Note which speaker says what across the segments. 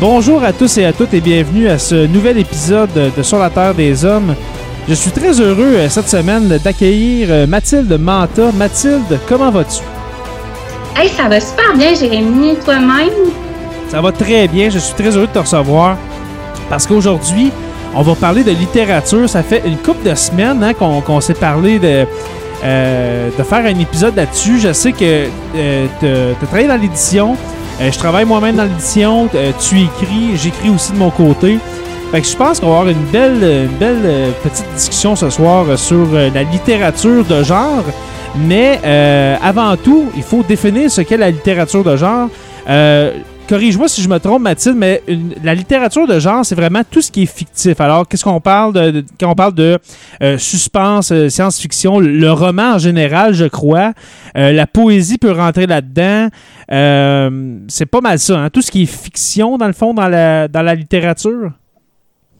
Speaker 1: Bonjour à tous et à toutes et bienvenue à ce nouvel épisode de Sur la Terre des Hommes. Je suis très heureux euh, cette semaine d'accueillir euh, Mathilde Manta. Mathilde, comment vas-tu?
Speaker 2: Hey, ça va super bien, Jérémy, toi-même?
Speaker 1: Ça va très bien, je suis très heureux de te recevoir parce qu'aujourd'hui, on va parler de littérature. Ça fait une couple de semaines hein, qu'on s'est parlé de, euh, de faire un épisode là-dessus. Je sais que tu as travaillé dans l'édition. Euh, je travaille moi-même dans l'édition. Euh, tu écris, j'écris aussi de mon côté. Fait que je pense qu'on va avoir une belle, belle euh, petite discussion ce soir sur la littérature de genre. Mais avant tout, il faut définir ce qu'est la littérature de genre. Corrige-moi si je me trompe, Mathilde, mais la littérature de genre, c'est vraiment tout ce qui est fictif. Alors, qu'est-ce qu'on parle de, quand on parle de suspense, science-fiction, le roman en général, je crois. la poésie peut rentrer là-dedans. Euh, c'est pas mal ça, hein? tout ce qui est fiction, dans le fond, dans la, dans la littérature?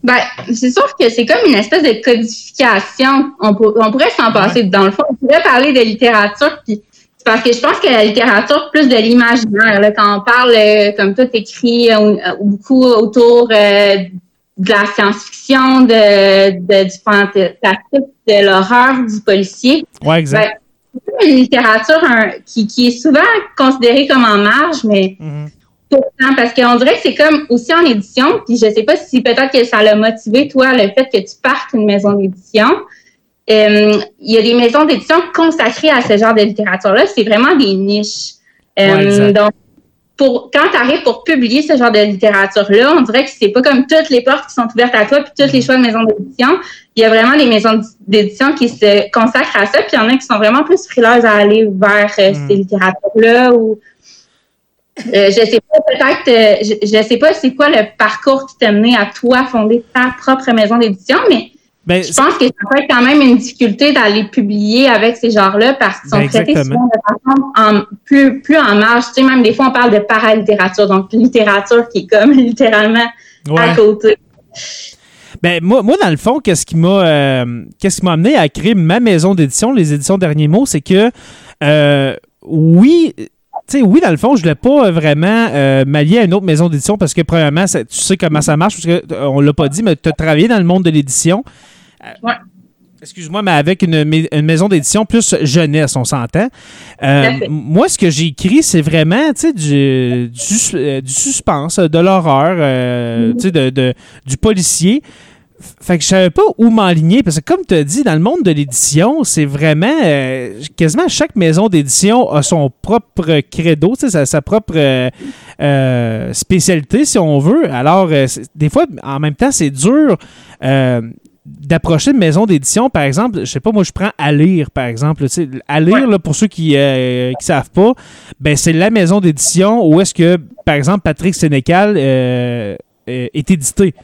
Speaker 2: Ben, c'est sûr que c'est comme une espèce de codification. On, on pourrait s'en passer. Dans le fond, on pourrait parler de littérature, puis parce que je pense que la littérature, plus de l'imaginaire, quand on parle, euh, comme tout écrit, euh, beaucoup autour de la science-fiction, de, de, du fantastique, de l'horreur, du policier.
Speaker 1: Ouais, exact. Ben,
Speaker 2: c'est une littérature qui, qui, est souvent considérée comme en marge, mais mm parce qu'on dirait que c'est comme aussi en édition, puis je sais pas si peut-être que ça l'a motivé, toi, le fait que tu partes une maison d'édition. Euh, il y a des maisons d'édition consacrées à ce genre de littérature-là. C'est vraiment des niches. Euh, donc, quand tu arrives pour publier ce genre de littérature-là, on dirait que c'est pas comme toutes les portes qui sont ouvertes à toi, puis toutes les choix de maisons d'édition. Il y a vraiment des maisons d'édition qui se consacrent à ça, puis il y en a qui sont vraiment plus frileuses à aller vers euh, hmm. ces littératures-là ou euh, je sais pas, peut-être, euh, je, je, sais pas c'est quoi le parcours qui t'a mené à toi fonder ta propre maison d'édition, mais ben, je pense que ça peut être quand même une difficulté d'aller publier avec ces genres-là parce qu'ils sont ben, traités souvent de façon en, plus, plus en marge. Tu sais, même des fois, on parle de paralittérature, donc littérature qui est comme littéralement à côté.
Speaker 1: Ben, moi, moi, dans le fond, qu'est-ce qui m'a euh, qu'est-ce qui m'a amené à créer ma maison d'édition, les éditions Derniers Mots, c'est que euh, oui, oui, dans le fond, je ne l'ai pas vraiment euh, m'allier à une autre maison d'édition parce que, premièrement, tu sais comment ça marche, parce qu'on ne l'a pas dit, mais tu as travaillé dans le monde de l'édition.
Speaker 2: Ouais.
Speaker 1: Excuse-moi, mais avec une, maison d'édition plus jeunesse, on s'entend. Euh, moi, ce que j'ai écrit, c'est vraiment du, du, euh, du, suspense, de l'horreur, euh, de, de, du policier. Fait que je savais pas où m'enligner parce que comme tu as dit, dans le monde de l'édition, c'est vraiment quasiment chaque maison d'édition a son propre credo, sa, sa propre spécialité si on veut. Alors des fois, en même temps, c'est dur d'approcher une maison d'édition, par exemple, je sais pas, moi je prends à lire, par exemple. À lire, là, pour ceux qui ne euh, savent pas, ben c'est la maison d'édition où est-ce que, par exemple, Patrick Sénécal euh, euh, est édité.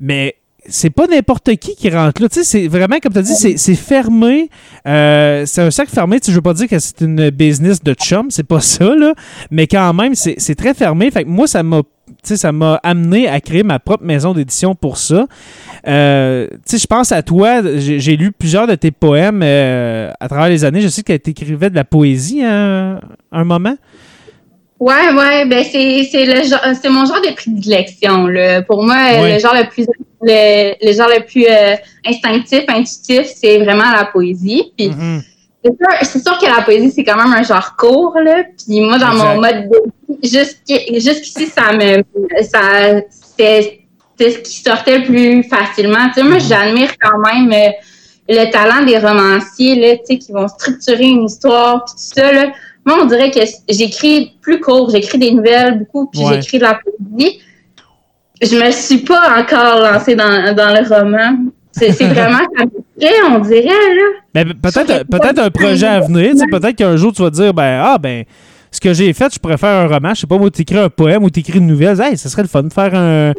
Speaker 1: Mais c'est pas n'importe qui qui rentre là. C'est vraiment, comme tu as dit, c'est fermé. c'est un cercle fermé. Je veux pas dire que c'est une business de chum, c'est pas ça, là. Mais quand même, c'est très fermé. Fait que moi, ça m'a ça m'a amené à créer ma propre maison d'édition pour ça. Euh, je pense à toi, j'ai lu plusieurs de tes poèmes euh, à travers les années. Je sais que tu écrivais de la poésie à un moment.
Speaker 2: Ouais, ouais, ben c'est c'est le c'est mon genre de prédilection là. Pour moi, le genre le plus le, genre le plus euh, instinctif, intuitif, c'est vraiment la poésie. Puis mm-hmm. C'est sûr, que la poésie c'est quand même un genre court là. Puis moi dans mon mode de jusqu'ici ça me ça c'est ce qui sortait le plus facilement. Tu sais, moi mm-hmm. j'admire quand même euh, le talent des romanciers là, tu sais, qui vont structurer une histoire puis tout ça là moi, on dirait que j'écris plus court, j'écris des nouvelles beaucoup, puis j'écris de la poésie. Je me suis pas encore lancée dans, le roman. C'est vraiment on dirait, là.
Speaker 1: Ben, peut-être peut un projet à venir. Peut-être qu'un jour, tu vas dire, ben, ah, ben, ce que j'ai fait, je pourrais faire un roman. Je sais pas, moi, tu écris un poème ou tu écris une nouvelle. Hey, ce serait le fun de faire un,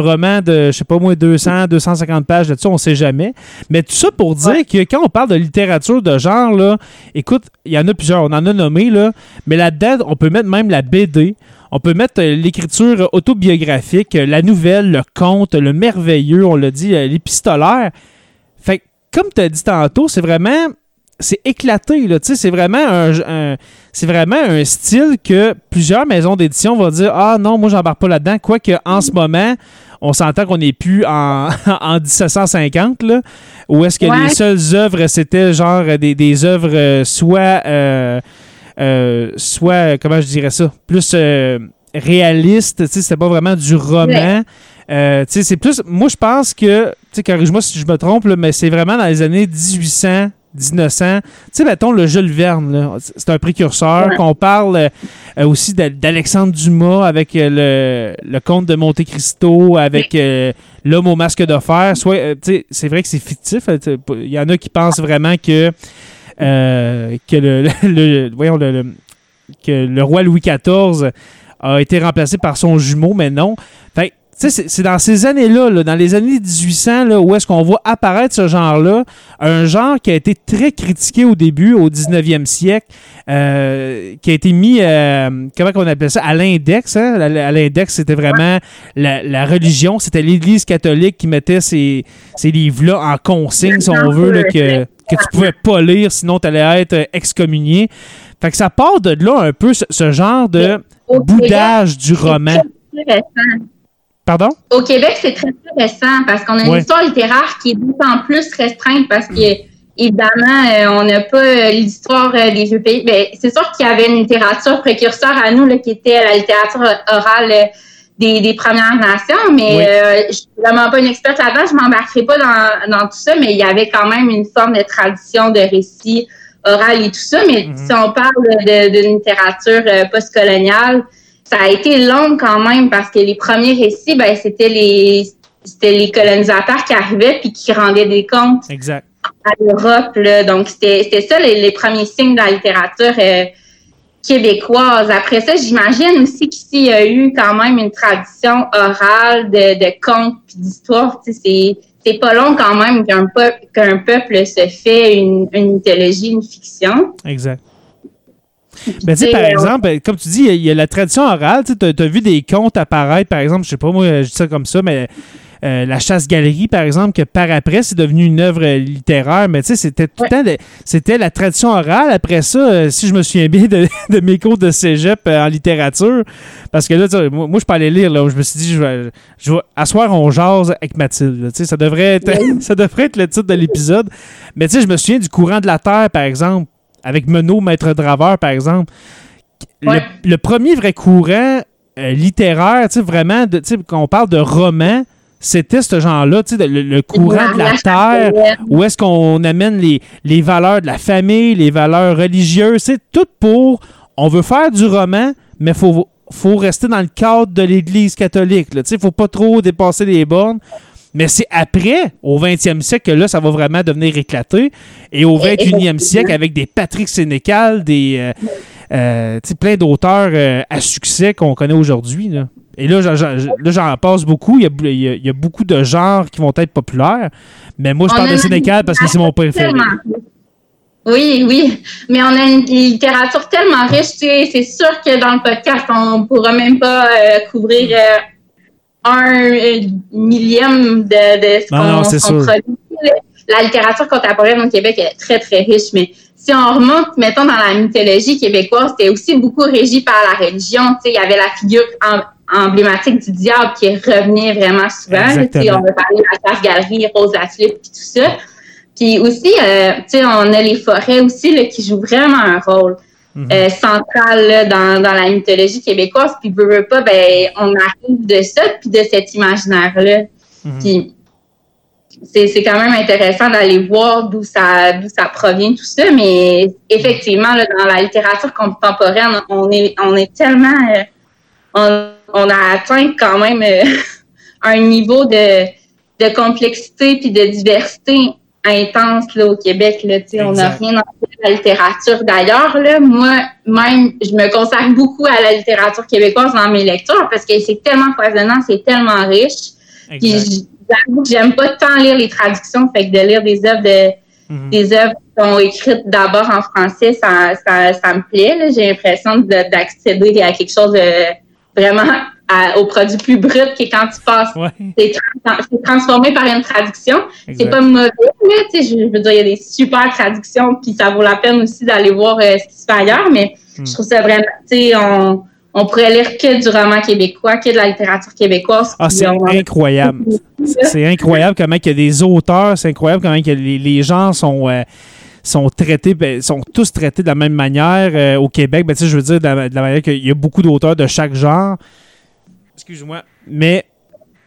Speaker 1: roman de, je sais pas, moi, 200, 250 pages là-dessus, on sait jamais. Mais tout ça pour dire que quand on parle de littérature de genre, là, écoute, il y en a plusieurs, on en a nommé, là, mais là-dedans, on peut mettre même la BD. On peut mettre euh, l'écriture autobiographique, euh, la nouvelle, le conte, le merveilleux, on l'a dit, euh, l'épistolaire. Comme tu as dit tantôt, c'est vraiment c'est éclaté. Là, c'est vraiment un, c'est vraiment un style que plusieurs maisons d'édition vont dire Ah non, moi j'embarque pas là-dedans. Quoique en ce moment, on s'entend qu'on n'est plus en, en 1750, là, où est-ce que les seules œuvres, c'était genre des, des œuvres euh, soit euh, euh, soit comment je dirais ça, plus réalistes, c'était pas vraiment du roman. c'est plus. Moi, je pense que, corrige-moi si je me trompe, mais c'est vraiment dans les années 1800 1900. Tu sais, mettons le Jules Verne, c'est un précurseur. Qu'on parle euh, aussi d'Alexandre Dumas avec euh, le, le comte de Monte Cristo, avec euh, l'homme au masque de fer. Soit, c'est vrai que c'est fictif. Il y en a qui pensent vraiment que, que le, voyons, le, que le roi Louis XIV a été remplacé par son jumeau, mais non. Fait c'est dans ces années-là, dans les années 1800, là, où est-ce qu'on voit apparaître ce genre-là, un genre qui a été très critiqué au début, au 19e siècle, euh, qui a été mis, euh, comment appelle ça, à l'index. Hein? À l'index, c'était vraiment la, religion, c'était l'Église catholique qui mettait ces, ces livres-là en consigne, si on veut, que, que tu pouvais pas lire, sinon tu allais être excommunié. Fait que ça part de là un peu ce, genre de boudage du roman.
Speaker 2: Au Québec, c'est très, récent parce qu'on a une histoire littéraire qui est d'autant plus restreinte parce que, évidemment, euh, on n'a pas euh, l'histoire euh, des vieux pays. Ben, c'est sûr qu'il y avait une littérature précurseur à nous là, qui était la littérature orale des, Premières Nations, mais je suis vraiment pas une experte là-dedans, je m'embarquerai pas dans, tout ça, mais il y avait quand même une forme de tradition de récit oral et tout ça. Mais mm-hmm. si on parle d'une littérature postcoloniale, ça a été long quand même parce que les premiers récits, ben, c'était les c'était les colonisateurs qui arrivaient puis qui rendaient des comptes à l'Europe. Donc, c'était ça les, premiers signes de la littérature euh, québécoise. Après ça, j'imagine aussi qu'ici, il y a eu quand même une tradition orale de, de contes puis d'histoires. C'est pas long quand même qu'un peuple, qu'un peuple se fait une, une mythologie, une fiction.
Speaker 1: Exact. Ben, tu par exemple, comme tu dis, il y, a la tradition orale. Tu as, vu des contes apparaître, par exemple, je sais pas, moi, je dis ça comme ça, mais euh, la chasse-galerie, par exemple, que par après, c'est devenu une œuvre littéraire, mais tu sais, c'était tout le temps, c'était la tradition orale. Après ça, euh, si je me souviens bien de, mes cours de cégep euh, en littérature, parce que là, moi, je parlais lire, là, je me suis dit, je vais, je vais asseoir on jase avec Mathilde. Tu sais, ça devrait être, ça devrait être le titre de l'épisode. Mais tu sais, je me souviens du courant de la Terre, par exemple avec Menot, Maître Draveur, par exemple. Le, premier vrai courant littéraire, tu sais, vraiment, quand on parle de roman, c'était ce genre-là, tu sais, le, courant de la terre, où est-ce qu'on amène les, les valeurs de la famille, les valeurs religieuses, c'est tout pour, on veut faire du roman, mais il faut, faut rester dans le cadre de l'Église catholique, il ne faut pas trop dépasser les bornes. Mais c'est après, au 20e siècle, que là, ça va vraiment devenir éclaté. Et au 21e siècle, avec des Patrick Sénécal, des euh, euh, plein d'auteurs euh, à succès qu'on connaît aujourd'hui. Et là, j'en passe beaucoup. Il y, a, beaucoup de genres qui vont être populaires. Mais moi, je parle de Sénécal parce que c'est mon préféré.
Speaker 2: Oui, oui. Mais on a une littérature tellement riche, c'est sûr que dans le podcast, on pourra même pas euh, couvrir euh, un millième de, de
Speaker 1: ce qu'on produit.
Speaker 2: La littérature contemporaine au Québec est très, très riche, mais si on remonte, mettons, dans la mythologie québécoise, c'était aussi beaucoup régi par la religion. Il y avait la figure emblématique du diable qui revenait vraiment souvent. On veut parler de la classe-galerie, Rose la puis tout ça. Puis aussi, euh, on a les forêts aussi là, qui jouent vraiment un rôle mhm. euh, central dans, dans, la mythologie québécoise. Puis, veut, veut pas, ben, on arrive de ça, puis de cet imaginaire-là. Mhm. Puis, c'est quand même intéressant d'aller voir d'où ça, d'où ça provient, tout ça. Mais effectivement, là, dans la littérature contemporaine, on est, on est tellement... Euh, on, on, a atteint quand même un niveau de, de complexité puis de diversité intense là, au Québec. Là, on n'a rien à la littérature. D'ailleurs, moi, même, je me consacre beaucoup à la littérature québécoise dans mes lectures parce que c'est tellement foisonnant, c'est tellement riche. Puis j'avoue que j'aime pas tant lire les traductions, fait que de lire des œuvres de mhm. des œuvres qui sont écrites d'abord en français, ça, ça, ça me plaît. J'ai l'impression d'accéder à quelque chose de vraiment au produit plus brut que quand tu passes. C'est transformé par une traduction. C'est pas mauvais, mais je, veux dire, il y a des super traductions, puis ça vaut la peine aussi d'aller voir euh, ce qui se fait ailleurs, mais hmm. je trouve ça vraiment, tu sais, on, on pourrait lire que du roman québécois, que de la littérature québécoise.
Speaker 1: Ah, c'est incroyable. c'est incroyable comment il y a des auteurs, c'est incroyable comment les, gens sont... Euh, sont traités, ben, sont tous traités de la même manière euh, au Québec. Ben, je veux dire, de la, de la manière qu'il y a beaucoup d'auteurs de chaque genre. Excuse-moi. Mais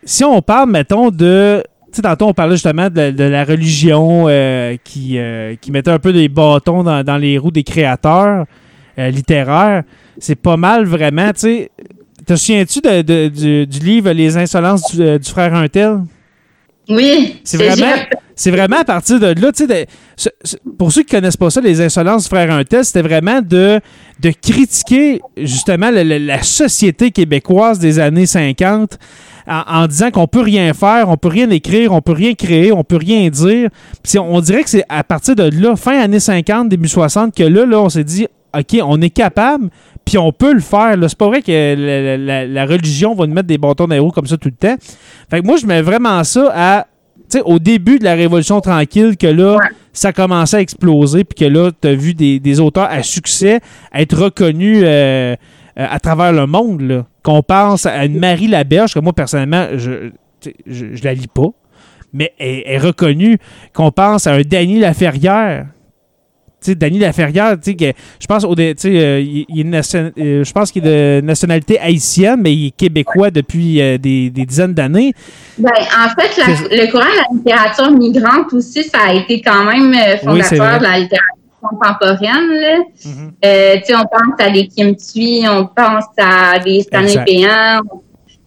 Speaker 1: si on parle, mettons, de. Tu sais, tantôt, on parlait justement de, la religion euh, qui, euh, qui mettait un peu des bâtons dans, les roues des créateurs littéraires. C'est pas mal, vraiment. Tu sais, te souviens-tu du, du, livre Les insolences du, du frère Untel?
Speaker 2: Oui.
Speaker 1: C'est vraiment, c'est vraiment à partir de là, tu sais, pour ceux qui connaissent pas ça, les insolences du frère Untel, c'était vraiment de, de critiquer justement la, société québécoise des années 50 en, disant qu'on peut rien faire, on peut rien écrire, on peut rien créer, on peut rien dire. Puis on, dirait que c'est à partir de là, fin années 50, début 60, que là, là, on s'est dit, OK, on est capable, puis on peut le faire. C'est pas vrai que la, religion va nous mettre des bâtons dans comme ça tout le temps. Fait que moi, je mets vraiment ça à au début de la Révolution tranquille, que là, ça commençait à exploser, puis que là, tu as vu des, auteurs à succès être reconnus euh, euh, à travers le monde. Qu'on pense à une Marie Laberge, que moi, personnellement, je, je, la lis pas, mais elle est reconnue. Qu'on pense à un Danny Laferrière, sais, Danny Laferrière, tu sais, je pense au, euh, il, il euh, je pense qu'il est de nationalité haïtienne, mais il est québécois depuis euh, des, des, dizaines d'années.
Speaker 2: Ben, en fait, le courant de la littérature migrante aussi, ça a été quand même fondateur de la littérature contemporaine. Là. Mm-hmm. tu sais, on pense à des Kim Thuy, on pense à des Stanley Péan,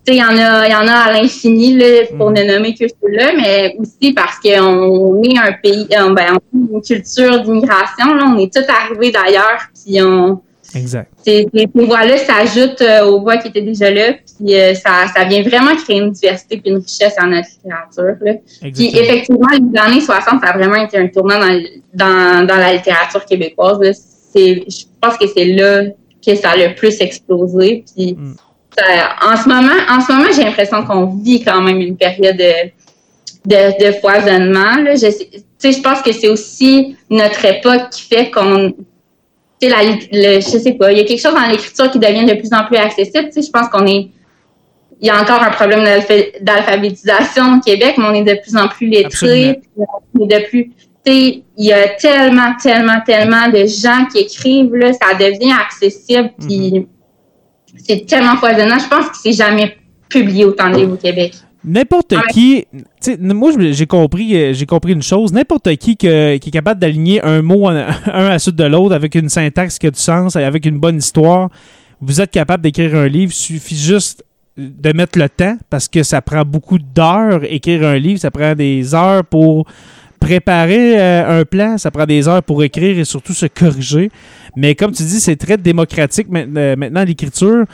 Speaker 2: il y en a, il y en a à l'infini pour mm. ne nommer que ceux-là, mais aussi parce qu'on est un pays, euh, ben, on a une culture d'immigration. Là, on est tous arrivés d'ailleurs, puis on.
Speaker 1: Exact.
Speaker 2: Ces, voix-là s'ajoutent euh, aux voix qui étaient déjà là, puis euh, ça, ça vient vraiment créer une diversité puis une richesse en notre littérature. Là. Puis effectivement, les années 60, ça a vraiment été un tournant dans, dans, dans la littérature québécoise. Je pense que c'est là que ça a le plus explosé. Puis mm en ce moment, en ce moment, j'ai l'impression qu'on vit quand même une période de, de, foisonnement. Là. Je, je pense que c'est aussi notre époque qui fait qu'on la, le, je sais pas, il y a quelque chose dans l'écriture qui devient de plus en plus accessible. Tu sais, je pense qu'on est, il y a encore un problème d'alphabétisation au Québec, mais on est de plus en plus lettrés. De plus, tu sais, il y a tellement, tellement, tellement de gens qui écrivent là, ça devient accessible. Puis mm-hmm c'est tellement foisonnant. Je pense que c'est jamais publié autant de livres au Québec.
Speaker 1: N'importe qui, moi j'ai compris, euh, j'ai compris une chose. N'importe qui, qui est capable d'aligner un mot un à la suite de l'autre avec une syntaxe qui a du sens, avec une bonne histoire, vous êtes capable d'écrire un livre. Il suffit juste de mettre le temps parce que ça prend beaucoup d'heures écrire un livre. Ça prend des heures pour préparer euh, un plan, ça prend des heures pour écrire et surtout se corriger. Mais comme tu dis, c'est très démocratique euh, maintenant l'écriture.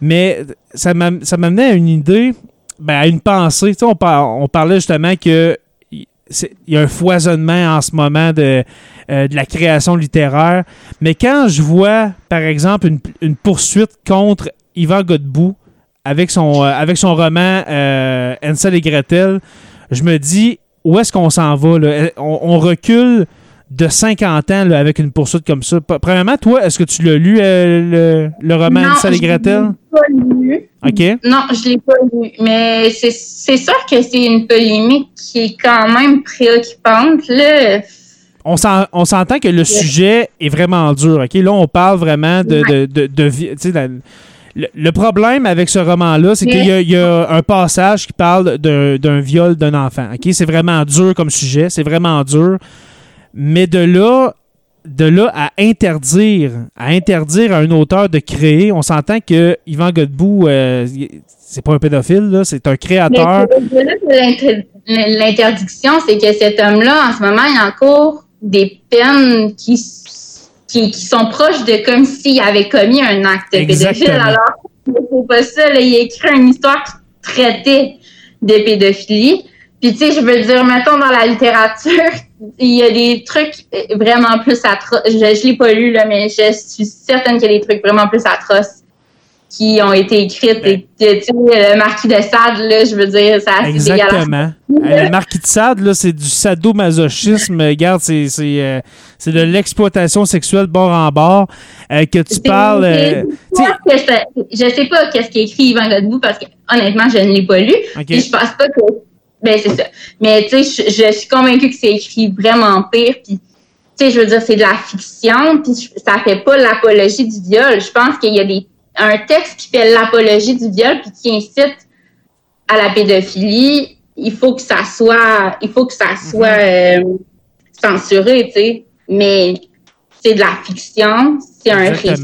Speaker 1: Mais ça m'amenait à une idée, ben, à une pensée. Tu sais, on, parlait justement que il y a un foisonnement en ce moment de, euh, de la création littéraire. Mais quand je vois, par exemple, une, une poursuite contre Yvan Godbout avec son, euh, avec son roman euh, et Gretel, je me dis, où est-ce qu'on s'en va? Là? On, recule de 50 ans avec une poursuite comme ça. Premièrement, toi, est-ce que tu l'as lu, euh, le, roman et Gretel?
Speaker 2: Non, je l'ai pas lu.
Speaker 1: OK.
Speaker 2: Non, je l'ai pas lu. Mais c'est sûr que c'est une polémique qui est quand même préoccupante. Là.
Speaker 1: On s'entend que le sujet est vraiment dur. OK? Là, on parle vraiment de, de, de, le, problème avec ce roman-là, c'est qu'il y, a un passage qui parle d'un viol d'un enfant. Ok, C'est vraiment dur comme sujet, c'est vraiment dur. Mais de là, de là à interdire, à interdire à un auteur de créer, on s'entend que Yvan Godbout, euh, c'est pas un pédophile, c'est un créateur.
Speaker 2: L'interdiction, c'est que cet homme-là, en ce moment, il encourt des peines qui qui, sont proches de comme s'il avait commis un acte pédophile. Alors, c'est pas ça. Là, il a écrit une histoire qui traitait de pédophilie. Puis, tu sais, je veux dire, mettons, dans la littérature, il y a des trucs vraiment plus atroces. Je, je l'ai pas lu, là, mais je suis certaine qu'il y a des trucs vraiment plus atroces qui ont été écrites. Et, tu sais, le marquis de Sade, là, je veux dire, c'est assez
Speaker 1: Exactement. Euh, le marquis de Sade, là, c'est du sadomasochisme. Regarde, c'est, c'est, euh, c'est de l'exploitation sexuelle bord en bord. Euh, que tu parles.
Speaker 2: Que je, sais pas qu'est-ce qu'écrit Yvan Godbout parce que, honnêtement, je ne l'ai pas lu. Et je pense pas que. Ben, c'est ça. Mais, tu sais, je, je, suis convaincue que c'est écrit vraiment pire. Puis, tu sais, je veux dire, c'est de la fiction. Puis, ça fait pas l'apologie du viol. Je pense qu'il y a des un texte qui fait l'apologie du viol puis qui incite à la pédophilie, il faut que ça soit, il faut que ça soit euh, censuré, tu sais. Mais c'est de la fiction, c'est un récit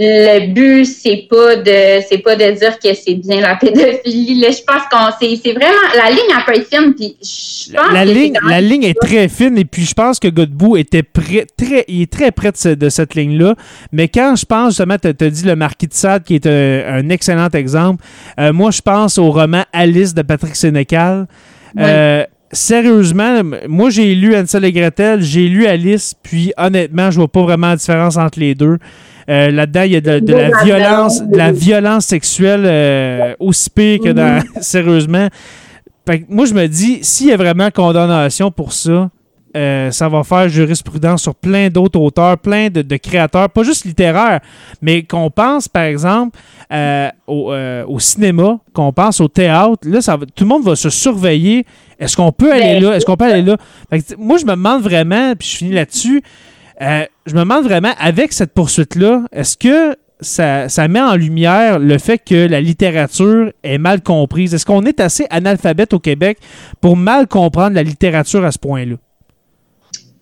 Speaker 2: le but c'est pas de c'est pas de dire que c'est bien la pédophilie là. Je pense qu'on c'est vraiment la ligne a pas fine puis je pense
Speaker 1: la, ligne la ligne est très fine et puis je pense que Godbout était prêt très il est très près de, cette ligne là mais quand je pense justement tu as dit le marquis de Sade qui est un, excellent exemple euh, moi je pense au roman Alice de Patrick Sénécal. Euh, sérieusement, moi j'ai lu Ansel et Gretel, j'ai lu Alice, puis honnêtement, je vois pas vraiment la différence entre les deux. Euh, là-dedans, il y a de, la violence, de la violence sexuelle euh, aussi pire que dans. sérieusement. moi, je me dis, s'il y a vraiment condamnation pour ça, euh, ça va faire jurisprudence sur plein d'autres auteurs, plein de, créateurs, pas juste littéraires, mais qu'on pense, par exemple, au, cinéma, qu'on pense au théâtre. Là, ça tout le monde va se surveiller. Est-ce qu'on peut aller ben, là? Est-ce qu'on peut aller là? moi, je me demande vraiment, puis je finis là-dessus, euh, je me demande vraiment, avec cette poursuite-là, est-ce que ça, ça, met en lumière le fait que la littérature est mal comprise? Est-ce qu'on est assez analphabète au Québec pour mal comprendre la littérature à ce point-là?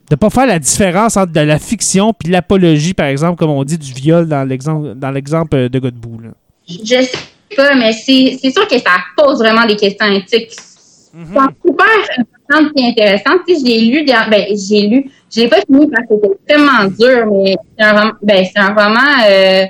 Speaker 1: De ne pas faire la différence entre de la fiction puis l'apologie, par exemple, comme on dit, du viol dans l'exemple de Godbout. Là.
Speaker 2: Je sais pas, mais c'est sûr que ça pose vraiment des questions éthiques. Mm -hmm. C'est super important et intéressant. Tu sais, j'ai lu, ben, j'ai lu je l'ai pas fini parce que c'était extrêmement dur, mais c'est un, ben, c'est un roman euh,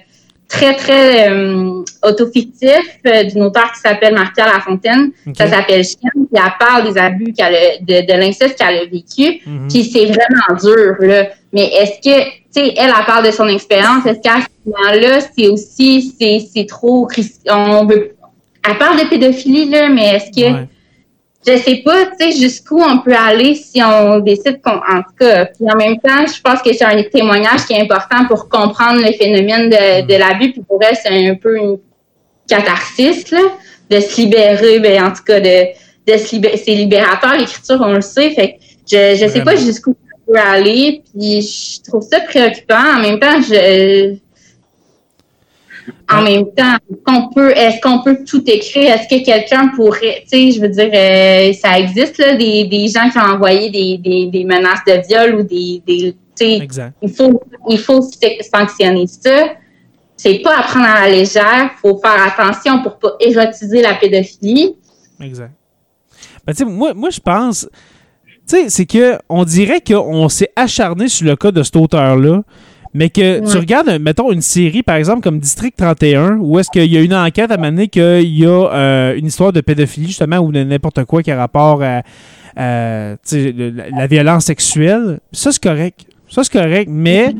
Speaker 2: très, très euh, autofictif euh, d'une auteure qui s'appelle Martia Lafontaine. Ça s'appelle Chien, puis elle parle des abus qu'elle a, de, de l'inceste qu'elle a vécu. Mhm. Puis c'est vraiment dur, là. Mais est-ce que, tu sais, elle, elle parle de son expérience. Est-ce qu'à ce moment-là, c'est aussi, c'est, c'est trop, on veut, elle parle de pédophilie, là, mais est-ce que, je sais pas, tu sais, jusqu'où on peut aller si on décide qu'on, en tout cas. Puis en même temps, je pense que c'est un témoignage qui est important pour comprendre le phénomène de, de l'abus. Puis pour elle, c'est un peu une catharsis, là, de se libérer, ben, en tout cas, de, de se libérer. C'est libérateur, l'écriture, on le sait. Fait que je, je sais pas jusqu'où on peut aller. Puis je trouve ça préoccupant. En même temps, je, en même temps, qu'on peut, est-ce qu'on peut tout écrire? Est-ce que quelqu'un pourrait, tu sais, je veux dire, euh, ça existe là, des, des gens qui ont envoyé des, des, des menaces de viol ou des, des tu sais, il faut, il faut sanctionner ça. C'est pas à prendre à la légère. Faut faire attention pour pas érotiser la pédophilie.
Speaker 1: Exact. Ben, tu sais, moi, moi, je pense, tu sais, c'est que on dirait qu'on s'est acharné sur le cas de cet auteur-là. Mais que tu regardes, mettons, une série, par exemple, comme District 31, où est-ce qu'il y a une enquête à mener qu'il y a euh, une histoire de pédophilie, justement, ou de n'importe quoi qui a rapport à, la, la, violence sexuelle. Ça, c'est correct. Ça, c'est correct. Mais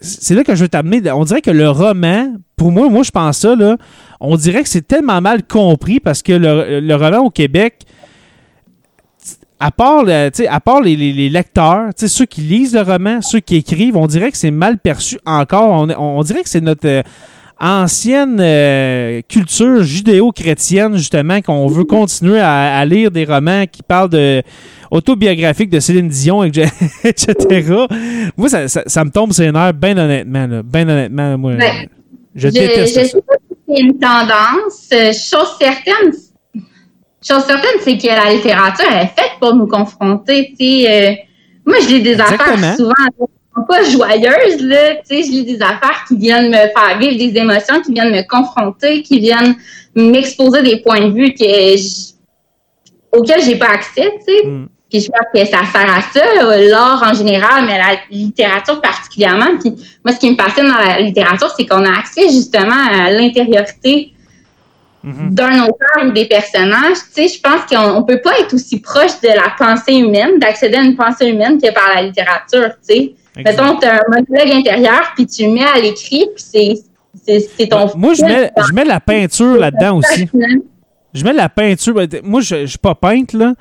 Speaker 1: c'est là que je veux t'amener. On dirait que le roman, pour moi, moi, je pense ça, là, on dirait que c'est tellement mal compris parce que le, le roman au Québec, à part, à part les, les, lecteurs, ceux qui lisent le roman, ceux qui écrivent, on dirait que c'est mal perçu encore. On, on dirait que c'est notre euh, ancienne euh, culture judéo-chrétienne, justement, qu'on veut continuer à, lire des romans qui parlent de autobiographiques de Céline Dion, etc. moi, ça, ça, me tombe sur les nerfs, bien honnêtement. Bien honnêtement, moi, ben, je, déteste
Speaker 2: je ça. sais pas si c'est une tendance. Euh, chose certaine, chose certaine, c'est que la littérature est faite pour nous confronter. Euh, moi, je lis des affaires souvent pas joyeuses, là. Tu sais, je lis des affaires qui viennent me faire vivre des émotions, qui viennent me confronter, qui viennent m'exposer des points de vue que je, auxquels j'ai pas accès, tu sais. Mm. Puis je pense que ça sert à ça, l'art en général, mais la littérature particulièrement. Puis moi, ce qui me passionne dans la littérature, c'est qu'on a accès justement à l'intériorité mm-hmm. d'un auteur ou des personnages. Tu sais, je pense qu'on peut pas être aussi proche de la pensée humaine, d'accéder à une pensée humaine que par la littérature, tu sais. Mettons, tu as un monologue intérieur, puis tu le mets à l'écrit, puis c'est ton.
Speaker 1: Moi, je mets, je mets la peinture là-dedans aussi. Je mets la peinture. Moi, je ne suis pas peintre, là,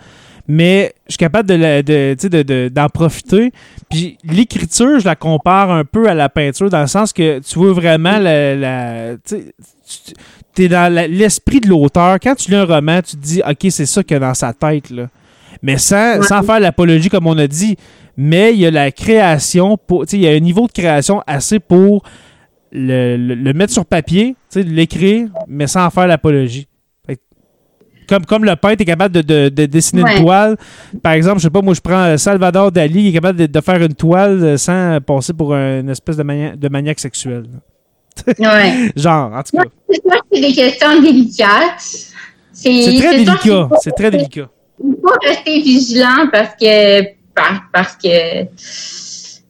Speaker 1: mais je suis capable d'en de, de, de, profiter. Puis l'écriture, je la compare un peu à la peinture, dans le sens que tu vois vraiment la. la tu es dans l'esprit de l'auteur. Quand tu lis un roman, tu te dis, OK, c'est ça qu'il y a dans sa tête, là. Mais sans, sans faire l'apologie, comme on a dit, mais il y a la création, pour, il y a un niveau de création assez pour le, mettre sur papier, l'écrire, mais sans faire l'apologie. Comme, comme le peintre est capable de, dessiner une toile. Par exemple, je sais pas, moi je prends Salvador Dali, il est capable de, faire une toile sans passer pour une espèce de, de maniaque sexuel.
Speaker 2: Ouais.
Speaker 1: Genre, en tout cas.
Speaker 2: C'est des questions délicates.
Speaker 1: C'est très délicat. C'est très délicat.
Speaker 2: Il faut rester vigilant parce que parce que.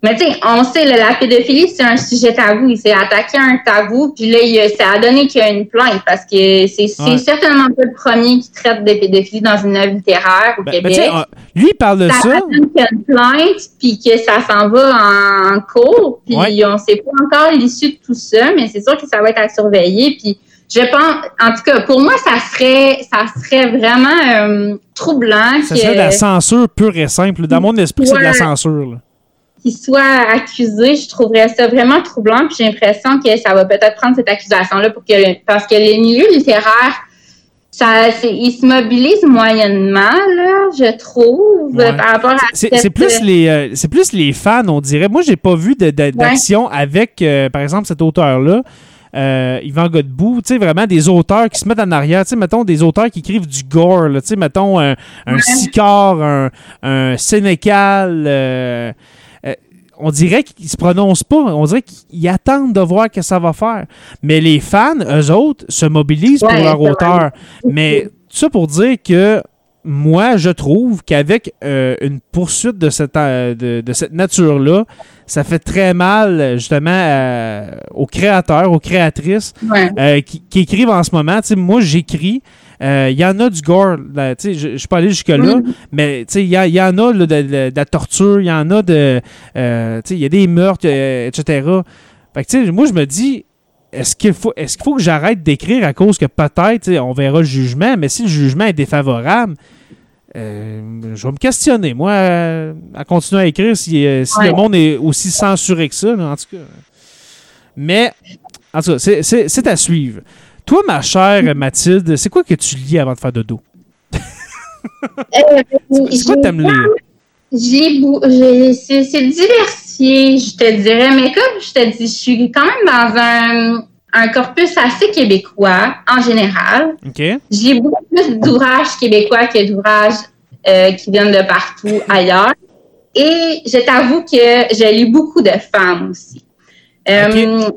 Speaker 2: Mais tu sais, on sait, la pédophilie, c'est un sujet tabou. Il s'est attaqué à un tabou, puis là, il, ça a donné qu'il y a une plainte, parce que c'est certainement pas le premier qui traite de pédophilie dans une œuvre littéraire au ben, ben, Québec.
Speaker 1: Lui, il parle de ça.
Speaker 2: Ça une plainte, puis que ça s'en va en, cours, puis on sait pas encore l'issue de tout ça, mais c'est sûr que ça va être à surveiller, puis je pense, en tout cas, pour moi, ça serait, ça serait vraiment euh, troublant.
Speaker 1: Ça serait de la censure pure et simple. Dans mon esprit, c'est de la censure.
Speaker 2: Qu'il soit accusé, je trouverais ça vraiment troublant. Puis j'ai l'impression que ça va peut-être prendre cette accusation-là pour que, parce que les milieux littéraires, ça, ils se mobilisent moyennement, là, je trouve, par rapport à.
Speaker 1: C'est plus les, euh, c'est plus les fans, on dirait. Moi, j'ai pas vu d'action avec, euh, par exemple, cet auteur-là. Euh, Yvan Godbout, tu sais, vraiment des auteurs qui se mettent en arrière, tu sais, mettons des auteurs qui écrivent du gore, tu sais, mettons un, un Sicard, un, un Sénécal, euh, euh, on dirait qu'ils se prononcent pas, on dirait qu'ils attendent de voir ce que ça va faire. Mais les fans, eux autres, se mobilisent pour leur auteur. Mais tout ça pour dire que moi, je trouve qu'avec euh, une poursuite de cette, euh, de, cette nature-là, ça fait très mal justement euh, aux créateurs, aux créatrices qui, écrivent en ce moment. moi, j'écris. Il y en a du gore. je ne suis pas allé jusque-là, mais il y, y, en a de, la torture, il y en a de. Il y a des meurtres, etc. Fait moi, je me dis, est-ce qu'il faut, est qu'il faut que j'arrête d'écrire à cause que peut-être, on verra le jugement, mais si le jugement est défavorable, euh, je vais me questionner, moi, à, continuer à écrire si, euh, le monde est aussi censuré que ça, en tout cas. Mais, en tout cas, c'est à suivre. Toi, ma chère Mathilde, c'est quoi que tu lis avant de faire dodo? Euh, c'est quoi que t'aimes lire?
Speaker 2: C'est diversifié, je te dirais, mais comme je te dis, je suis quand même dans un un corpus assez québécois en général. J'ai beaucoup plus d'ouvrages québécois que d'ouvrages euh, qui viennent de partout ailleurs. Et je t'avoue que j'ai lu beaucoup de femmes aussi. Euh,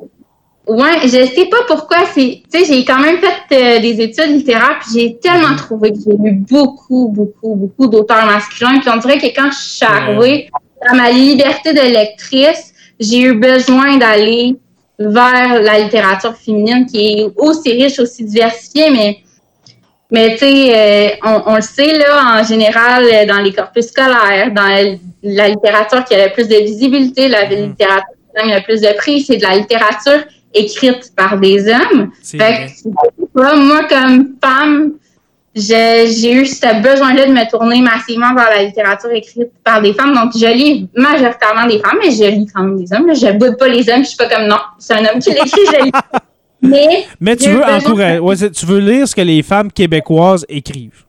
Speaker 2: Ouais, je sais pas pourquoi. C'est, tu sais, j'ai quand même fait euh, des études littéraires, puis j'ai tellement trouvé que j'ai lu beaucoup, beaucoup, beaucoup d'auteurs masculins. Puis on dirait que quand je suis arrivée dans ma liberté de lectrice, j'ai eu besoin d'aller vers la littérature féminine qui est aussi riche, aussi diversifiée, mais Mais tu sais, on, on, le sait, là, en général, dans les corpus scolaires, dans la littérature qui a le plus de visibilité, la mm-hmm. littérature qui a le plus de prix, c'est de la littérature écrite par des hommes. Fait que, moi, comme femme, j'ai eu ce besoin-là de me tourner massivement vers la littérature écrite par des femmes. Donc, je lis majoritairement des femmes, mais je lis quand même des hommes. Je ne boude pas les hommes. Je suis pas comme non, c'est un homme qui l'écrit, je lis.
Speaker 1: Mais, mais tu veux encourager, tu veux lire ce que les femmes québécoises écrivent.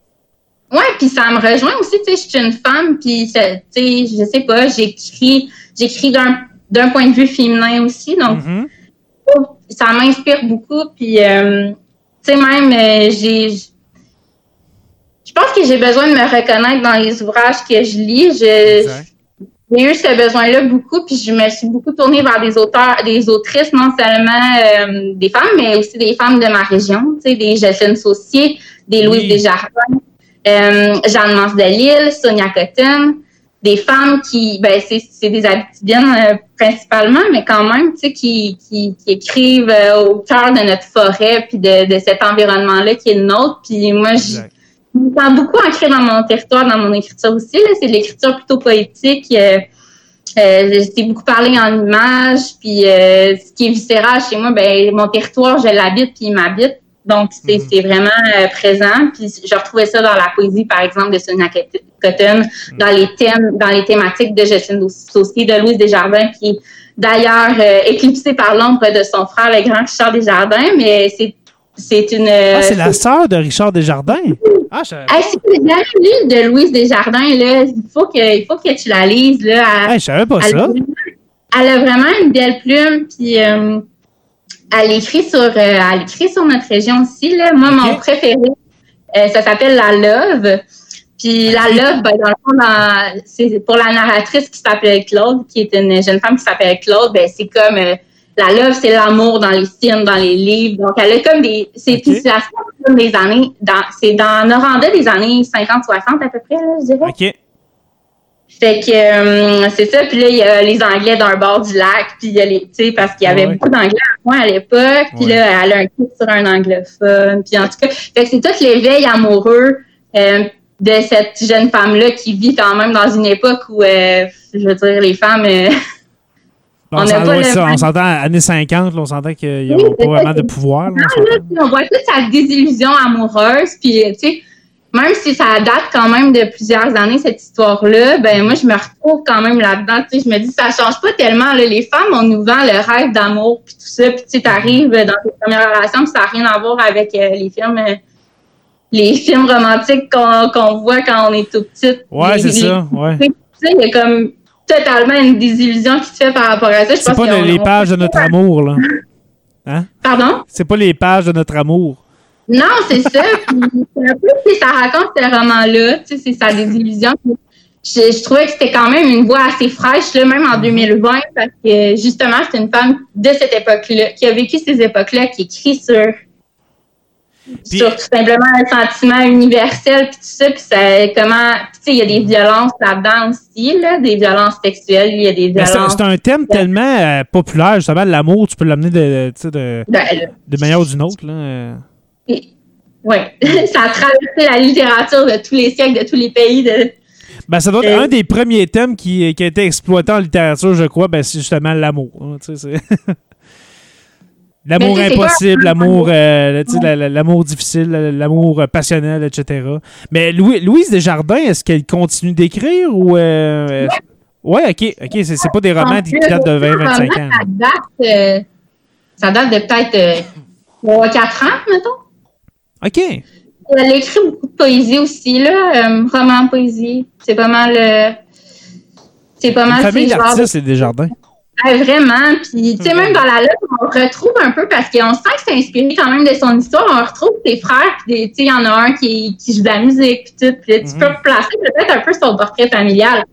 Speaker 2: Oui, puis ça me rejoint aussi, tu sais, je suis une femme, puis, tu sais, je sais pas, j'écris, j'écris d'un point de vue féminin aussi, donc mm-hmm. Ça m'inspire beaucoup, puis, euh, tu sais, même, euh, j'ai je pense que j'ai besoin de me reconnaître dans les ouvrages que je lis. j'ai eu ce besoin-là beaucoup, puis je me suis beaucoup tournée vers des auteurs, des autrices, non seulement euh, des femmes, mais aussi des femmes de ma région, tu sais, des Jocelyne Saucier, des Louise Desjardins, Jeanne Mance de Lille, Sonia Cotton, des femmes qui, ben, c'est des habitudiennes euh, principalement, mais quand même, tu sais, qui, qui, écrivent au cœur de notre forêt, puis de, de cet environnement-là qui est le nôtre. Puis moi, je je me sens beaucoup ancrée dans mon territoire, dans mon écriture aussi. C'est de l'écriture plutôt poétique. Euh, euh, j'ai beaucoup parlé en images, puis euh, ce qui est viscéral chez moi, ben mon territoire, je l'habite puis il m'habite. Donc, c'est mhm. vraiment euh, présent. Puis je retrouvais ça dans la poésie, par exemple, de Sonia Cotton, mhm. dans les thèmes, dans les thématiques de Justine Saucier, de Louise Desjardins, qui d'ailleurs éclipsée par l'ombre de son frère, le grand Richard Desjardins, mais c'est c'est une.
Speaker 1: Ah, c'est la sœur de Richard Desjardins? Ah, je...
Speaker 2: hey, c'est une de Louise Desjardins, là. Il faut que, il faut que tu la lises, là.
Speaker 1: Elle, hey, je savais pas ça.
Speaker 2: elle a vraiment une belle plume, puis euh, elle écrit sur, euh, elle écrit sur notre région aussi, là. Moi, mon préféré, euh, ça s'appelle La Love. Puis La Love, ben, dans le fond, c'est pour la narratrice qui s'appelle Claude, qui est une jeune femme qui s'appelle Claude, ben, c'est comme la love, c'est l'amour dans les films, dans les livres. Donc, elle a comme des. C'est okay. la des années. C'est dans Noranda des années 50-60 à peu près, je dirais. OK. Fait que euh, c'est ça. Puis là, il y a les Anglais d'un bord du lac. Puis il y a les. Tu sais, parce qu'il y avait beaucoup d'Anglais à moi à l'époque. Puis là, elle a un coup sur un anglophone. Puis en tout cas, fait que c'est tout l'éveil amoureux. Euh, de cette jeune femme-là qui vit quand même dans une époque où, euh, je veux dire, les femmes,
Speaker 1: on, on s'entend années 50, on s'entend qu'il n'y a pas vraiment de pouvoir.
Speaker 2: on, voit toute sa désillusion amoureuse, puis tu sais, même si ça date quand même de plusieurs années, cette histoire-là, ben moi, je me retrouve quand même là-dedans. Tu sais, je me dis, ça change pas tellement. Les femmes, on nous vend le rêve d'amour, puis tout ça, puis tu sais, t'arrives dans tes premières relations, puis ça n'a rien à voir avec euh, les films... Euh, les films romantiques qu'on voit quand on est tout petit.
Speaker 1: Ouais, c'est ça, ouais. Tu
Speaker 2: sais, il y a comme totalement une désillusion qui se fait par rapport à ça.
Speaker 1: C'est pas les pages de notre amour, là. Hein?
Speaker 2: Pardon?
Speaker 1: C'est pas les pages de notre amour.
Speaker 2: Non, c'est ça. c'est un peu ça raconte ce roman-là. Tu sais, c'est sa désillusion. Je, je, trouvais que c'était quand même une voix assez fraîche, là, même en 2020, mm-hmm. parce que justement, c'est une femme de cette époque-là, qui a vécu ces époques-là, qui écrit sur sur tout simplement un sentiment universel, puis tout ça, puis ça, comment, tu sais, il y a des violences là-dedans aussi, là, des violences sexuelles, il y a des violences...
Speaker 1: C'est un thème tellement euh, populaire, justement, l'amour, tu peux l'amener de, de, de, ben, de manière ou d'une autre, là.
Speaker 2: Oui, ça a traversé la littérature de tous les siècles, de tous les pays, de...
Speaker 1: Ben, ça doit être un des premiers thèmes qui, qui a été exploité en littérature, je crois, ben, c'est justement l'amour. Hein, L'amour impossible, l'amour euh, l'amour difficile, l'amour passionnel, etc. Mais Louise Desjardins, est-ce qu'elle continue d'écrire ou. Euh, ouais, ok, ok, c'est pas des romans qui datent de 20-25 ans.
Speaker 2: Ça date, euh, ça date de peut-être 3-4 ans, mettons.
Speaker 1: OK.
Speaker 2: Elle écrit beaucoup de poésie aussi, là. roman, poésie. C'est pas mal. c'est pas mal.
Speaker 1: La famille d'artistes, c'est Desjardins
Speaker 2: vraiment. Puis, tu sais, même dans la lettre, on retrouve un peu parce qu'on sent que c'est inspiré quand même de son histoire. On retrouve ses frères, puis, tu sais, il y en a un qui, qui joue de la musique, puis tout. Puis, tu mhm. peux placer peut-être un peu son portrait familial.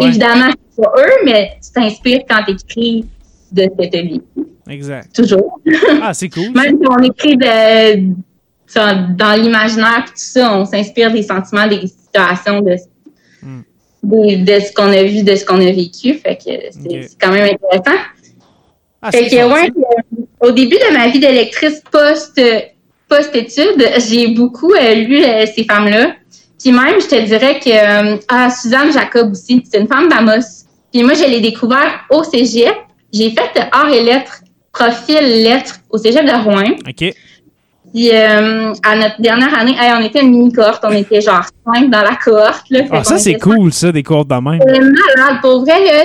Speaker 2: Évidemment, c'est pas eux, mais tu t'inspires quand tu écris de cette vie.
Speaker 1: Exact.
Speaker 2: Toujours.
Speaker 1: Ah, c'est cool.
Speaker 2: même si on écrit de, dans l'imaginaire, tout ça, on s'inspire des sentiments, des situations de de, ce qu'on a vu, de ce qu'on a vécu. Fait que c'est quand même intéressant. Ah, fait que, ouais, au début de ma vie d'électrice post, post-études, j'ai beaucoup lu ces femmes-là. Puis même, je te dirais que ah, Suzanne Jacob aussi, c'est une femme d'Amos. Puis moi, je l'ai découvert au cégep. J'ai fait art et lettres, profil lettres au cégep de Rouen.
Speaker 1: OK.
Speaker 2: Puis euh, à notre dernière année, on était une mini-cohorte, on était genre cinq dans la cohorte. Là,
Speaker 1: ah, ça, c'est cool, ça, des cohortes de même.
Speaker 2: C'est malade. Pour vrai, là,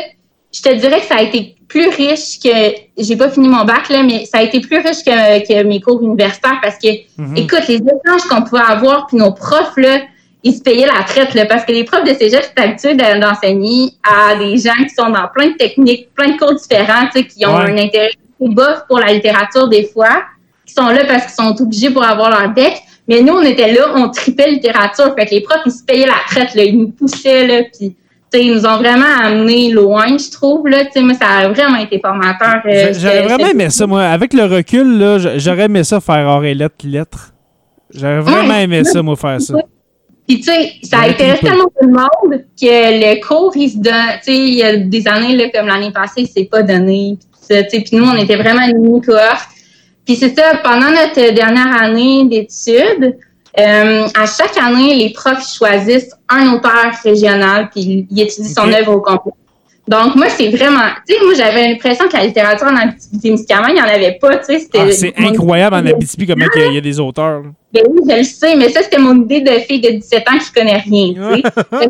Speaker 2: je te dirais que ça a été plus riche que. J'ai pas fini mon bac, là, mais ça a été plus riche que, que mes cours universitaires parce que, mhm. écoute, les échanges qu'on pouvait avoir, puis nos profs, là, ils se payaient la traite, là, parce que les profs de cégep, sont habitués d'enseigner à des gens qui sont dans plein de techniques, plein de cours différents, tu sais, qui ont un intérêt bof pour la littérature des fois qui sont là parce qu'ils sont obligés pour avoir leur deck. Mais nous, on était là, on tripait littérature. Fait que les profs, ils se payaient la traite, là. Ils nous poussaient, là. Puis, ils nous ont vraiment amenés loin, je trouve, là. moi, ça a vraiment été formateur.
Speaker 1: Euh, j'aurais vraiment aimé ça, moi. Avec le recul, là, j'aurais aimé ça faire or et lettres, lettres. J'aurais vraiment aimé ça, moi, faire ça.
Speaker 2: Puis, tu sais, ça a intéressé tellement tout le monde que le cours, il se donne, tu sais, il y a des années, là, comme l'année passée, il s'est pas donné. Puis, nous, on était vraiment une mini-cohorte. Puis c'est ça, pendant notre dernière année d'études, euh, à chaque année, les profs choisissent un auteur régional puis ils étudient son œuvre au complet. Donc, moi, c'est vraiment... Tu sais, moi, j'avais l'impression que la littérature en Abitibi-Témiscamingue, il n'y en avait pas, tu sais.
Speaker 1: Ah, c'est incroyable en Abitibi comment il y, a des auteurs.
Speaker 2: Ben oui, je le sais, mais ça, c'était mon idée de fille de 17 ans qui connaît rien, tu sais.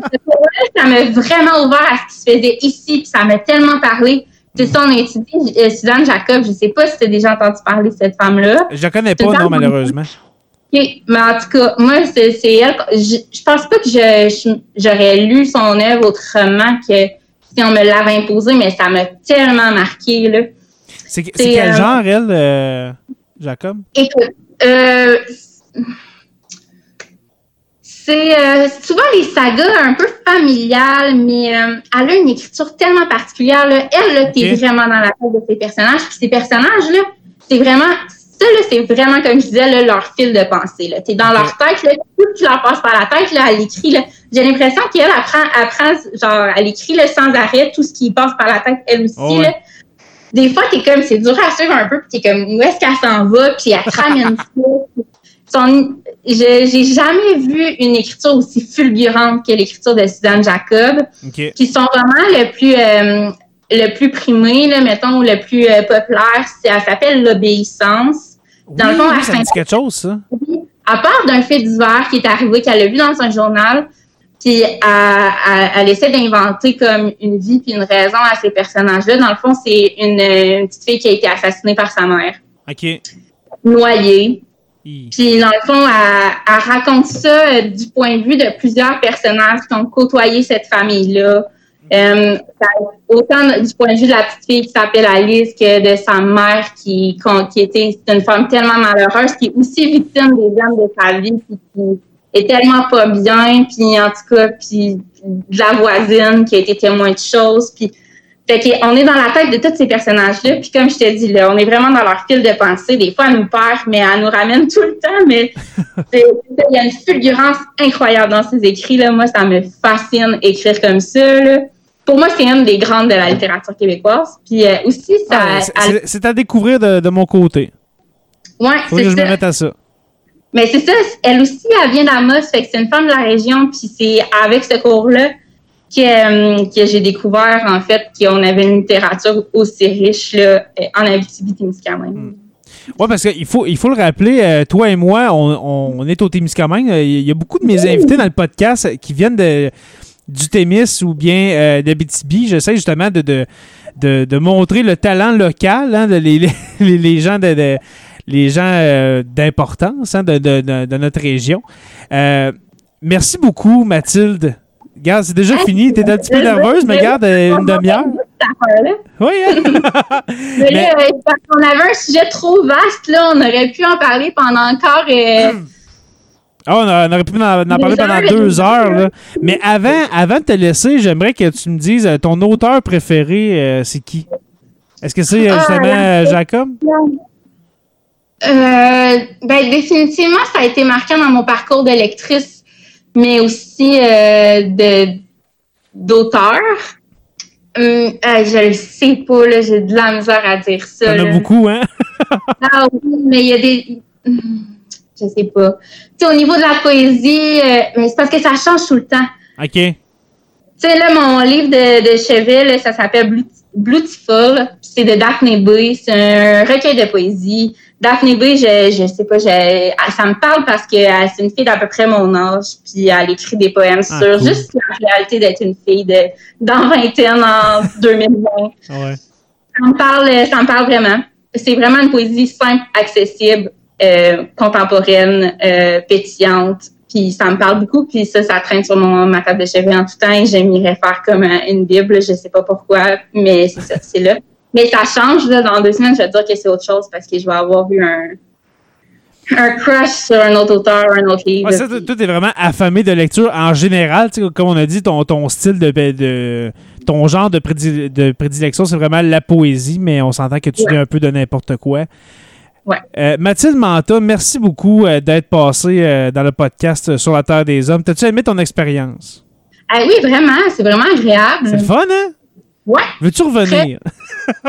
Speaker 2: ça m'a vraiment ouvert à ce qui se faisait ici, puis ça m'a tellement parlé. C'est ça, on a étudié euh, Suzanne Jacob. Je ne sais pas si tu as déjà entendu parler de cette femme-là.
Speaker 1: Je ne connais pas, non, malheureusement.
Speaker 2: OK. Mais en tout cas, moi, c'est elle. Je, ne pense pas que j'aurais lu son œuvre autrement que si on me l'avait imposé, mais ça m'a tellement marqué. Là.
Speaker 1: C'est, quel euh, genre, elle, euh, Jacob?
Speaker 2: Écoute, euh, c'est euh, souvent les sagas un peu familiales, mais euh, elle a une écriture tellement particulière. Là. Elle, là, t'es vraiment dans la tête de ces personnages. Puis ces personnages-là, c'est vraiment ça, là, c'est vraiment, comme je disais, là, leur fil de pensée. Là. T'es dans leur tête, là, tout qui leur passe par la tête, là, elle écrit. Là. J'ai l'impression qu'elle apprend, apprend, genre, elle écrit là, sans arrêt tout ce qui passe par la tête, elle aussi. Oh, là. Des fois, t'es comme, c'est dur à suivre un peu, puis t'es comme, où est-ce qu'elle s'en va, puis elle crame une son, j'ai jamais vu une écriture aussi fulgurante que l'écriture de Suzanne Jacob, qui sont vraiment le plus euh, le plus primé, là, mettons, ou le plus euh, populaire. Elle s'appelle l'obéissance.
Speaker 1: Dans le fond, elle ça dit quelque chose, ça.
Speaker 2: À part d'un fait divers qui est arrivé, qu'elle a vu dans un journal, puis elle, elle, essaie d'inventer comme une vie puis une raison à ces personnages-là. Dans le fond, c'est une, une, petite fille qui a été assassinée par sa mère.
Speaker 1: OK.
Speaker 2: Noyée. Puis, dans le fond, elle, raconte ça euh, du point de vue de plusieurs personnages qui ont côtoyé cette famille-là. Euh, autant du point de vue de la petite fille qui s'appelle Alice que de sa mère qui, était une femme tellement malheureuse, qui est aussi victime des drames de sa vie, qui est tellement pas bien, puis en tout cas, puis de la voisine qui a été témoin de choses, puis fait qu'on est dans la tête de tous ces personnages-là. Puis comme je te dis, là, on est vraiment dans leur fil de pensée. Des fois, elle nous perd, mais elle nous ramène tout le temps. Mais il y a une fulgurance incroyable dans ces écrits-là. Moi, ça me fascine écrire comme ça. Là. Pour moi, c'est une des grandes de la littérature québécoise. Puis euh, aussi, ça...
Speaker 1: Ah, c'est à découvrir de, mon côté.
Speaker 2: Ouais,
Speaker 1: Faut que je me mette à ça.
Speaker 2: Mais c'est ça. Elle aussi, elle vient d'Amos. Fait que c'est une femme de la région. Puis c'est avec ce cours-là que, que j'ai découvert, en fait, qu'on avait une littérature aussi riche là, en Abitibi-Témiscamingue. Hmm.
Speaker 1: Oui, parce qu'il faut, il faut le rappeler, euh, toi et moi, on, on est au Témiscamingue. Il y a beaucoup de mes invités dans le podcast qui viennent de, du Témis ou bien euh, d'Abitibi. J'essaie justement de, de, de, de, montrer le talent local, hein, de les, les, les, gens de, les gens euh, d'importance hein, de, de, de, notre région. Euh, merci beaucoup, Mathilde, Regarde, c'est déjà fini. T'es un petit peu nerveuse, mais regarde, une demi-heure. Oui, hein?
Speaker 2: mais, là, parce qu'on avait un sujet trop vaste, là, on aurait pu en parler pendant encore. Euh...
Speaker 1: Oh, on, aurait pu en, parler pendant deux heures. Là. Mais avant, avant de te laisser, j'aimerais que tu me dises euh, ton auteur préféré, euh, c'est qui? Est-ce que c'est ah, justement Jacob?
Speaker 2: ben, définitivement, ça a été marquant dans mon parcours de lectrice mais aussi euh, de d'auteurs. Hum, euh, je le sais pas, là, j'ai de la misère à dire ça.
Speaker 1: Il y en a beaucoup, hein?
Speaker 2: ah oui, mais il y a des. Je sais pas. Tu sais, au niveau de la poésie, euh, mais c'est parce que ça change tout le temps.
Speaker 1: OK.
Speaker 2: Tu sais, là, mon livre de, de chevet, ça s'appelle Beautiful. C'est de Daphne B. C'est un recueil de poésie. Daphne B, je, je sais pas, je, ça me parle parce que euh, c'est une fille d'à peu près mon âge, puis elle écrit des poèmes ah, sur juste la réalité d'être une fille de dans vingtaine en 2020. Ouais. Ça me parle, ça me parle vraiment. C'est vraiment une poésie simple, accessible, euh, contemporaine, euh, pétillante. Puis ça me parle beaucoup, puis ça, ça traîne sur mon, ma table de chevet en tout temps et j'aimerais faire comme une Bible, je sais pas pourquoi, mais c'est ça, c'est là. Mais ça change, là, dans deux semaines, je vais dire que c'est autre chose parce que je vais avoir eu un, un crush sur un autre auteur, un autre livre.
Speaker 1: ça, tout est vraiment affamé de lecture en général. Comme on a dit, ton, ton style de, de ton genre de, de prédilection, c'est vraiment la poésie, mais on s'entend que tu lis un peu de n'importe quoi. Euh, Mathilde Manta, merci beaucoup euh, d'être passée euh, dans le podcast sur la Terre des Hommes. T'as-tu aimé ton expérience?
Speaker 2: Ah oui, vraiment. C'est vraiment agréable.
Speaker 1: C'est fun, hein?
Speaker 2: Ouais.
Speaker 1: Veux-tu revenir?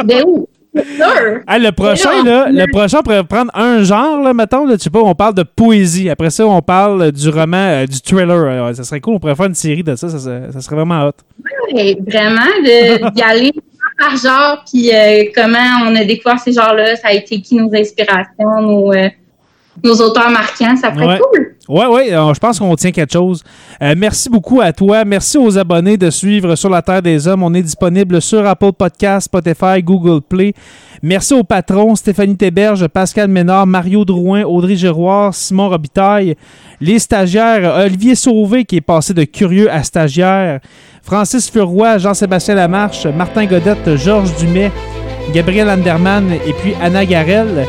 Speaker 2: ben oui.
Speaker 1: le prochain, là, le prochain, on pourrait prendre un genre, là, mettons, là, tu sais pas, on parle de poésie. Après ça, on parle du roman, du thriller. ça serait cool, on pourrait faire une série de ça, ça, serait vraiment hot.
Speaker 2: Oui, vraiment, d'y aller par genre, puis euh, comment on a découvert ces genres-là, ça a été qui nos inspirations, nos, euh, nos auteurs marquants, ça ferait cool.
Speaker 1: Oui, oui, je pense qu'on tient quelque chose. Euh, merci beaucoup à toi. Merci aux abonnés de suivre Sur la Terre des Hommes. On est disponible sur Apple Podcasts, Spotify, Google Play. Merci aux patrons Stéphanie Théberge, Pascal Ménard, Mario Drouin, Audrey Giroir, Simon Robitaille, les stagiaires, Olivier Sauvé qui est passé de curieux à stagiaire, Francis Furoy, Jean-Sébastien Lamarche, Martin Godette, Georges Dumais, Gabriel Anderman et puis Anna Garel.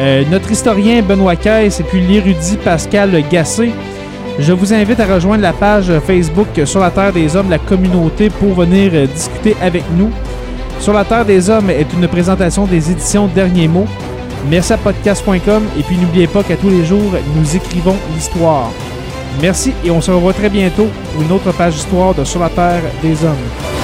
Speaker 1: Euh, notre historien Benoît Caisse et puis l'érudit Pascal Gassé. Je vous invite à rejoindre la page Facebook Sur la Terre des Hommes, la communauté, pour venir euh, discuter avec nous. Sur la Terre des Hommes est une présentation des éditions Derniers Mots. Merci à podcast.com et puis n'oubliez pas qu'à tous les jours, nous écrivons l'histoire. Merci et on se revoit très bientôt pour une autre page d'histoire de Sur la Terre des Hommes.